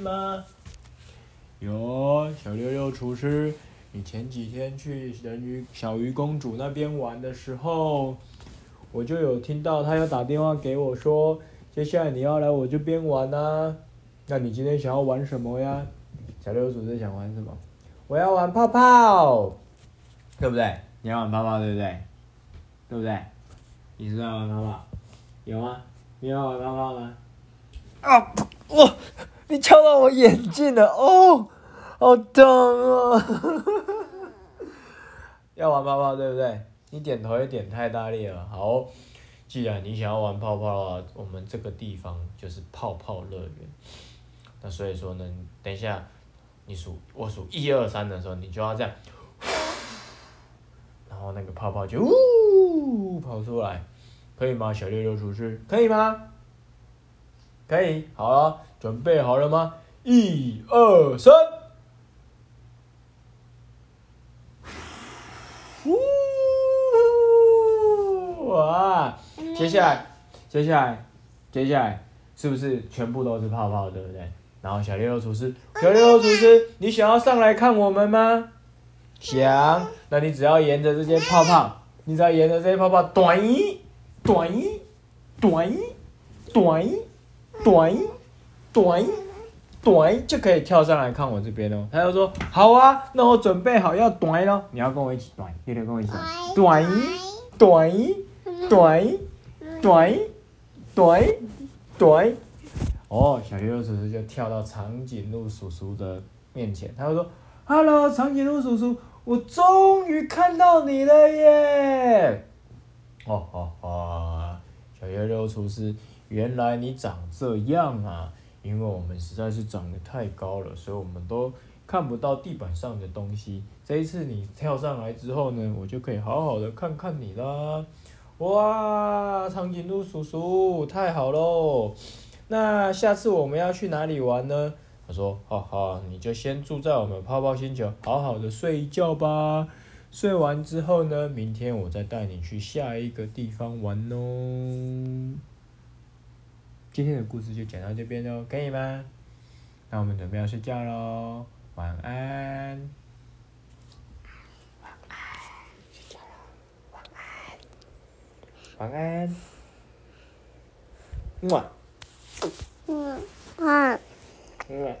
吗？有，小六六厨师，你前几天去人鱼小鱼公主那边玩的时候，我就有听到他要打电话给我说，接下来你要来我这边玩啊。那你今天想要玩什么呀？小六六厨师想玩什么？我要玩泡泡，对不对？你要玩泡泡，对不对？对不对？你是要玩泡泡？有吗？你要玩泡泡吗？啊！哇！你敲到我眼镜了哦，好痛啊！要玩泡泡对不对？你点头也点太大力了。好，既然你想要玩泡泡啊，我们这个地方就是泡泡乐园。那所以说呢，等一下你数我数一二三的时候，你就要这样，然后那个泡泡就呜跑出来，可以吗？小六六出去，可以吗？可以，好了，准备好了吗？一二三，呼！哇，接下来，接下来，接下来，是不是全部都是泡泡，对不对？然后小六六厨师，小六六厨师，你想要上来看我们吗？想，那你只要沿着这些泡泡，你只要沿着这些泡泡，短一，短一，短一，短一。短短短就可以跳上来看我这边哦。他就说：“好啊，那我准备好要短了，你要跟我一起短，有点跟我一起短短短短短短。”哦，小六叔叔就跳到长颈鹿叔叔的面前，他就说：“Hello，长颈鹿叔叔，我终于看到你了耶！”哦哦哦，小月六厨师。原来你长这样啊！因为我们实在是长得太高了，所以我们都看不到地板上的东西。这一次你跳上来之后呢，我就可以好好的看看你啦。哇，长颈鹿叔叔，太好喽！那下次我们要去哪里玩呢？他说：哈哈，你就先住在我们泡泡星球，好好的睡一觉吧。睡完之后呢，明天我再带你去下一个地方玩哦。今天的故事就讲到这边喽，可以吗？那我们准备要睡觉喽，晚安。晚安，睡觉喽，晚安，晚安。么，嗯，嗯，嗯。